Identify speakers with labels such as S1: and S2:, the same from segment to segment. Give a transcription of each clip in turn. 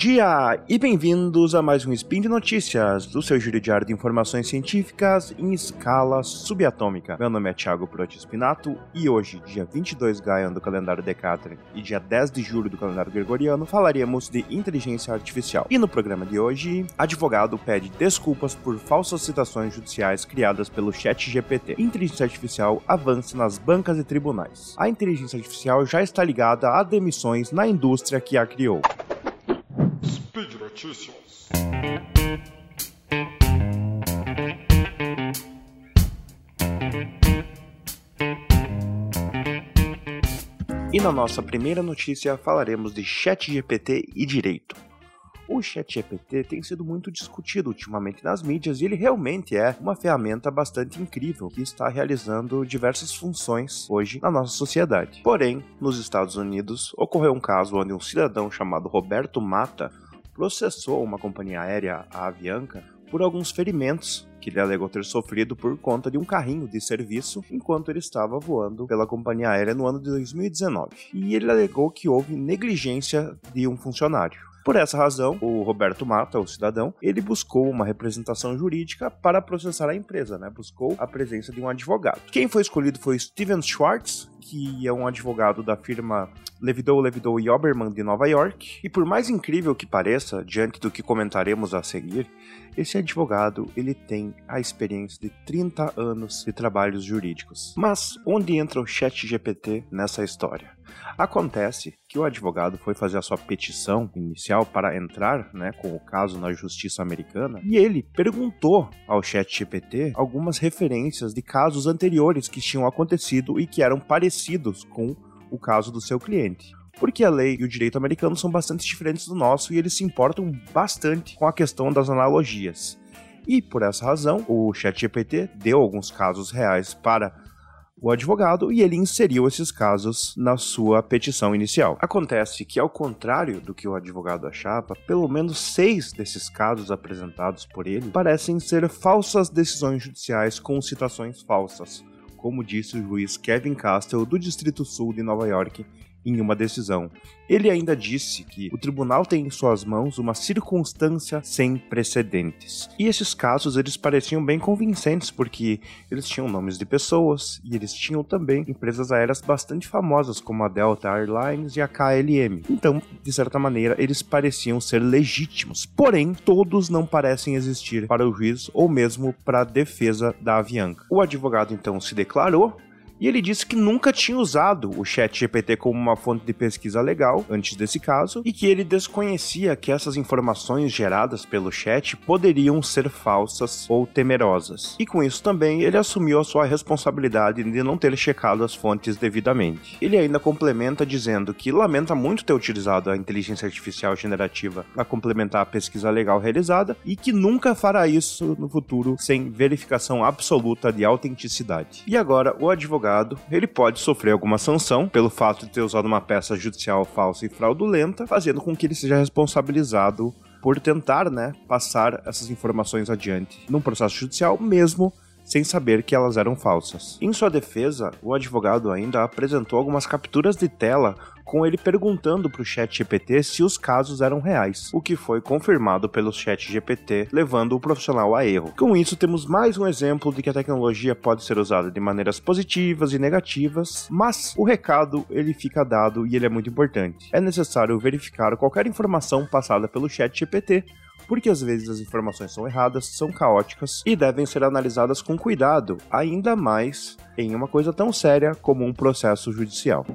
S1: dia e bem-vindos a mais um Spin de Notícias do seu giro diário de informações científicas em escala subatômica. Meu nome é Thiago Proti Spinato e hoje, dia 22 Gaian do calendário Decatrian e dia 10 de julho do calendário Gregoriano, falaremos de inteligência artificial. E no programa de hoje, advogado pede desculpas por falsas citações judiciais criadas pelo chat GPT. Inteligência artificial avança nas bancas e tribunais. A inteligência artificial já está ligada a demissões na indústria que a criou.
S2: Notícias.
S1: E na nossa primeira notícia falaremos de ChatGPT e direito. O ChatGPT tem sido muito discutido ultimamente nas mídias e ele realmente é uma ferramenta bastante incrível que está realizando diversas funções hoje na nossa sociedade. Porém, nos Estados Unidos ocorreu um caso onde um cidadão chamado Roberto Mata processou uma companhia aérea, a Avianca, por alguns ferimentos que ele alegou ter sofrido por conta de um carrinho de serviço enquanto ele estava voando pela companhia aérea no ano de 2019. E ele alegou que houve negligência de um funcionário. Por essa razão, o Roberto Mata, o cidadão, ele buscou uma representação jurídica para processar a empresa, né? Buscou a presença de um advogado. Quem foi escolhido foi Steven Schwartz, que é um advogado da firma Levidou, Levidou e Oberman de Nova York. E por mais incrível que pareça, diante do que comentaremos a seguir, esse advogado ele tem a experiência de 30 anos de trabalhos jurídicos. Mas onde entra o Chat GPT nessa história? Acontece que o advogado foi fazer a sua petição inicial para entrar né, com o caso na justiça americana e ele perguntou ao ChatGPT algumas referências de casos anteriores que tinham acontecido e que eram parecidos com o caso do seu cliente porque a lei e o direito americano são bastante diferentes do nosso e eles se importam bastante com a questão das analogias. E por essa razão, o ChatGPT deu alguns casos reais para o advogado e ele inseriu esses casos na sua petição inicial. Acontece que, ao contrário do que o advogado achava, pelo menos seis desses casos apresentados por ele parecem ser falsas decisões judiciais com citações falsas, como disse o juiz Kevin Castle do Distrito Sul de Nova York em uma decisão. Ele ainda disse que o tribunal tem em suas mãos uma circunstância sem precedentes. E esses casos eles pareciam bem convincentes porque eles tinham nomes de pessoas e eles tinham também empresas aéreas bastante famosas como a Delta Airlines e a KLM. Então, de certa maneira, eles pareciam ser legítimos. Porém, todos não parecem existir para o juiz ou mesmo para a defesa da Avianca. O advogado então se declarou e ele disse que nunca tinha usado o Chat GPT como uma fonte de pesquisa legal antes desse caso e que ele desconhecia que essas informações geradas pelo chat poderiam ser falsas ou temerosas. E com isso também ele assumiu a sua responsabilidade de não ter checado as fontes devidamente. Ele ainda complementa dizendo que lamenta muito ter utilizado a inteligência artificial generativa para complementar a pesquisa legal realizada e que nunca fará isso no futuro sem verificação absoluta de autenticidade. E agora o advogado advogado, ele pode sofrer alguma sanção pelo fato de ter usado uma peça judicial falsa e fraudulenta, fazendo com que ele seja responsabilizado por tentar, né, passar essas informações adiante num processo judicial, mesmo sem saber que elas eram falsas. Em sua defesa, o advogado ainda apresentou algumas capturas de tela com ele perguntando para o chat GPT se os casos eram reais, o que foi confirmado pelo chat GPT, levando o profissional a erro. Com isso, temos mais um exemplo de que a tecnologia pode ser usada de maneiras positivas e negativas, mas o recado ele fica dado e ele é muito importante. É necessário verificar qualquer informação passada pelo chat GPT porque às vezes as informações são erradas, são caóticas e devem ser analisadas com cuidado, ainda mais em uma coisa tão séria como um processo judicial.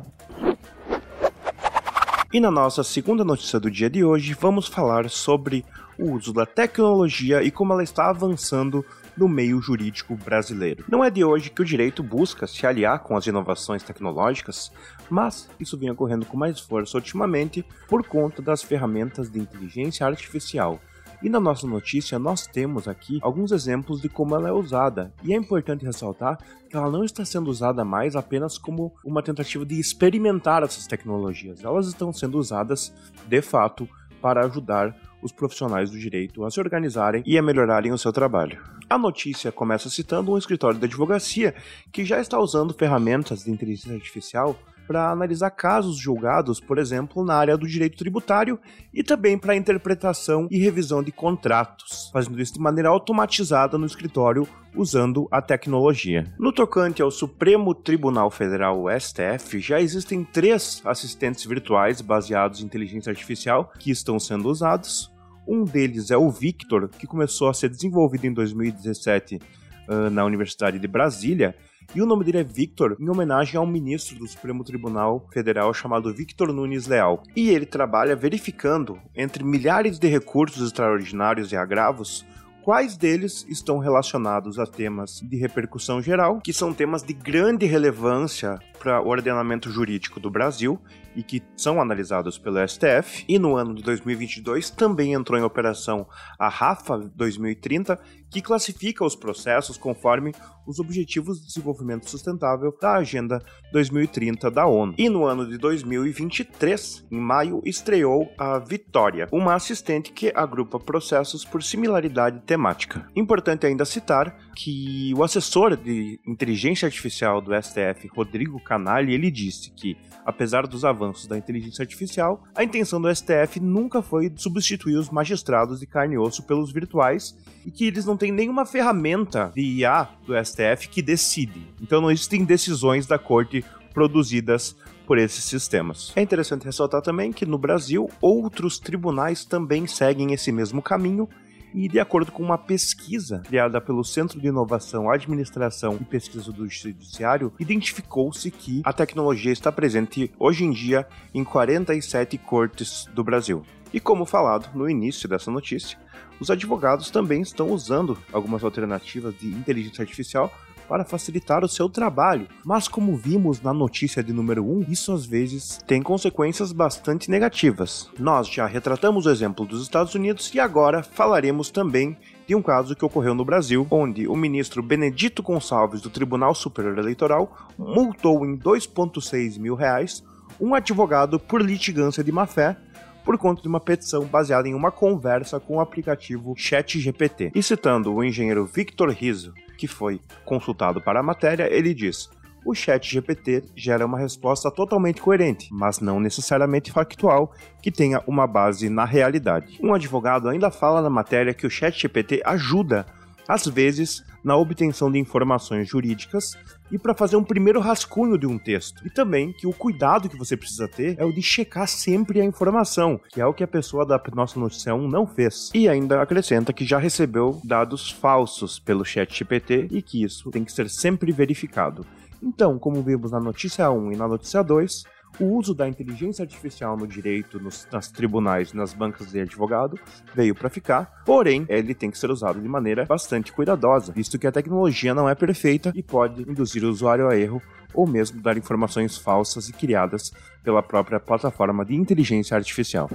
S1: E na nossa segunda notícia do dia de hoje, vamos falar sobre o uso da tecnologia e como ela está avançando no meio jurídico brasileiro. Não é de hoje que o direito busca se aliar com as inovações tecnológicas, mas isso vem ocorrendo com mais força ultimamente por conta das ferramentas de inteligência artificial e na nossa notícia nós temos aqui alguns exemplos de como ela é usada. E é importante ressaltar que ela não está sendo usada mais apenas como uma tentativa de experimentar essas tecnologias. Elas estão sendo usadas de fato para ajudar os profissionais do direito a se organizarem e a melhorarem o seu trabalho. A notícia começa citando um escritório de advocacia que já está usando ferramentas de inteligência artificial para analisar casos julgados, por exemplo, na área do direito tributário e também para interpretação e revisão de contratos, fazendo isso de maneira automatizada no escritório usando a tecnologia. No tocante ao Supremo Tribunal Federal, STF, já existem três assistentes virtuais baseados em inteligência artificial que estão sendo usados. Um deles é o Victor, que começou a ser desenvolvido em 2017 uh, na Universidade de Brasília e o nome dele é Victor, em homenagem ao ministro do Supremo Tribunal Federal chamado Victor Nunes Leal. E ele trabalha verificando, entre milhares de recursos extraordinários e agravos, quais deles estão relacionados a temas de repercussão geral, que são temas de grande relevância para o ordenamento jurídico do Brasil e que são analisados pelo STF. E no ano de 2022 também entrou em operação a RAFA 2030, que classifica os processos conforme os Objetivos de Desenvolvimento Sustentável da Agenda 2030 da ONU. E no ano de 2023, em maio, estreou a Vitória, uma assistente que agrupa processos por similaridade temática. Importante ainda citar que o assessor de inteligência artificial do STF, Rodrigo Canali, ele disse que, apesar dos avanços da inteligência artificial, a intenção do STF nunca foi substituir os magistrados de carne e osso pelos virtuais e que eles não têm nenhuma ferramenta de IA do STF que decide. Então não existem decisões da corte produzidas por esses sistemas. É interessante ressaltar também que no Brasil outros tribunais também seguem esse mesmo caminho e de acordo com uma pesquisa criada pelo Centro de Inovação, Administração e Pesquisa do Judiciário, identificou-se que a tecnologia está presente hoje em dia em 47 cortes do Brasil. E como falado no início dessa notícia, os advogados também estão usando algumas alternativas de inteligência artificial para facilitar o seu trabalho. Mas como vimos na notícia de número 1, isso às vezes tem consequências bastante negativas. Nós já retratamos o exemplo dos Estados Unidos e agora falaremos também de um caso que ocorreu no Brasil, onde o ministro Benedito Gonçalves do Tribunal Superior Eleitoral multou em 2,6 mil reais um advogado por litigância de má-fé por conta de uma petição baseada em uma conversa com o aplicativo ChatGPT. E citando o engenheiro Victor Rizzo, que foi consultado para a matéria, ele diz: o chat GPT gera uma resposta totalmente coerente, mas não necessariamente factual, que tenha uma base na realidade. Um advogado ainda fala na matéria que o chat GPT ajuda, às vezes, na obtenção de informações jurídicas e para fazer um primeiro rascunho de um texto. E também que o cuidado que você precisa ter é o de checar sempre a informação, que é o que a pessoa da nossa notícia 1 não fez. E ainda acrescenta que já recebeu dados falsos pelo chat GPT e que isso tem que ser sempre verificado. Então, como vimos na notícia 1 e na notícia 2, o uso da inteligência artificial no direito, nos, nas tribunais, nas bancas de advogado, veio para ficar, porém, ele tem que ser usado de maneira bastante cuidadosa, visto que a tecnologia não é perfeita e pode induzir o usuário a erro ou mesmo dar informações falsas e criadas pela própria plataforma de inteligência artificial.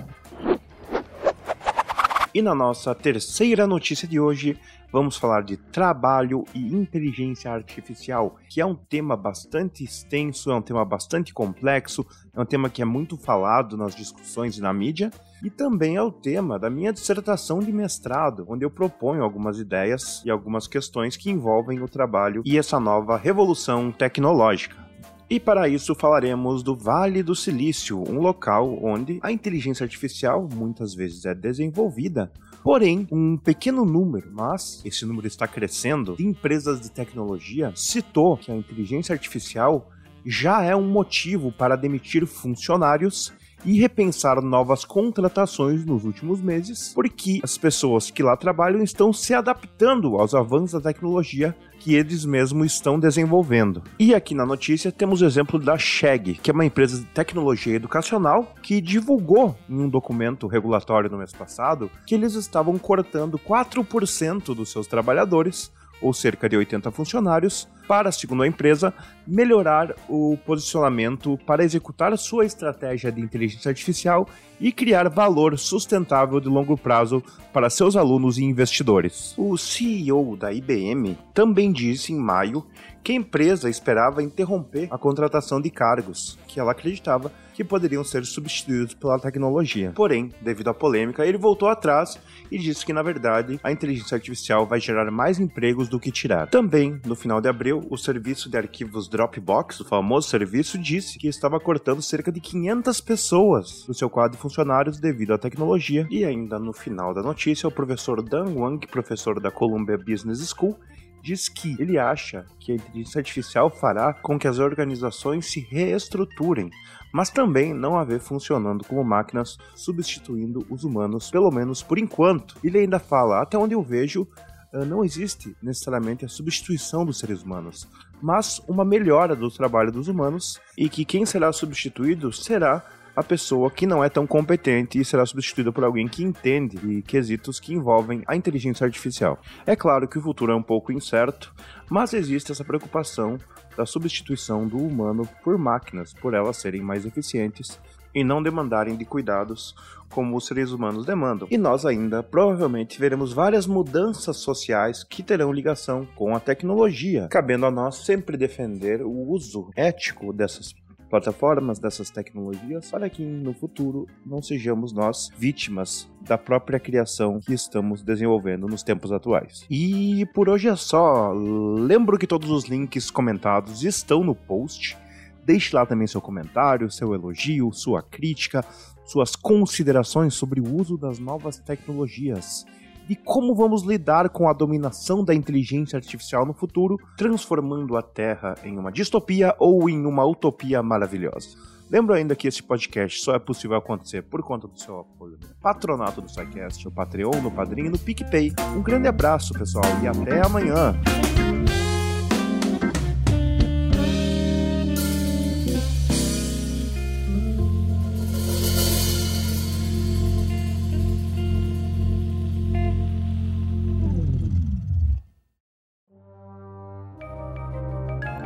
S1: E na nossa terceira notícia de hoje, vamos falar de trabalho e inteligência artificial, que é um tema bastante extenso, é um tema bastante complexo, é um tema que é muito falado nas discussões e na mídia, e também é o tema da minha dissertação de mestrado, onde eu proponho algumas ideias e algumas questões que envolvem o trabalho e essa nova revolução tecnológica. E para isso falaremos do Vale do Silício, um local onde a inteligência artificial muitas vezes é desenvolvida Porém, um pequeno número, mas esse número está crescendo, de empresas de tecnologia citou que a inteligência artificial já é um motivo para demitir funcionários e repensar novas contratações nos últimos meses, porque as pessoas que lá trabalham estão se adaptando aos avanços da tecnologia que eles mesmos estão desenvolvendo. E aqui na notícia temos o exemplo da Chegg, que é uma empresa de tecnologia educacional que divulgou em um documento regulatório no mês passado que eles estavam cortando 4% dos seus trabalhadores ou cerca de 80 funcionários, para, segundo a empresa, melhorar o posicionamento para executar sua estratégia de inteligência artificial e criar valor sustentável de longo prazo para seus alunos e investidores. O CEO da IBM também disse em maio que a empresa esperava interromper a contratação de cargos que ela acreditava que poderiam ser substituídos pela tecnologia. Porém, devido à polêmica, ele voltou atrás e disse que, na verdade, a inteligência artificial vai gerar mais empregos do que tirar. Também, no final de abril, o serviço de arquivos Dropbox, o famoso serviço, disse que estava cortando cerca de 500 pessoas do seu quadro de funcionários devido à tecnologia. E ainda no final da notícia, o professor Dan Wang, professor da Columbia Business School, diz que ele acha que a inteligência artificial fará com que as organizações se reestruturem, mas também não haver funcionando como máquinas substituindo os humanos, pelo menos por enquanto. Ele ainda fala, até onde eu vejo, eh, não existe necessariamente a substituição dos seres humanos, mas uma melhora do trabalho dos humanos e que quem será substituído será a pessoa que não é tão competente e será substituída por alguém que entende de quesitos que envolvem a inteligência artificial. É claro que o futuro é um pouco incerto, mas existe essa preocupação da substituição do humano por máquinas, por elas serem mais eficientes e não demandarem de cuidados como os seres humanos demandam. E nós ainda provavelmente veremos várias mudanças sociais que terão ligação com a tecnologia, cabendo a nós sempre defender o uso ético dessas plataformas, dessas tecnologias, para que no futuro não sejamos nós vítimas da própria criação que estamos desenvolvendo nos tempos atuais. E por hoje é só. Lembro que todos os links comentados estão no post. Deixe lá também seu comentário, seu elogio, sua crítica, suas considerações sobre o uso das novas tecnologias e como vamos lidar com a dominação da inteligência artificial no futuro, transformando a Terra em uma distopia ou em uma utopia maravilhosa. Lembro ainda que esse podcast só é possível acontecer por conta do seu apoio no patronato do SciCast, no Patreon, no Padrinho e no PicPay. Um grande abraço, pessoal, e até amanhã!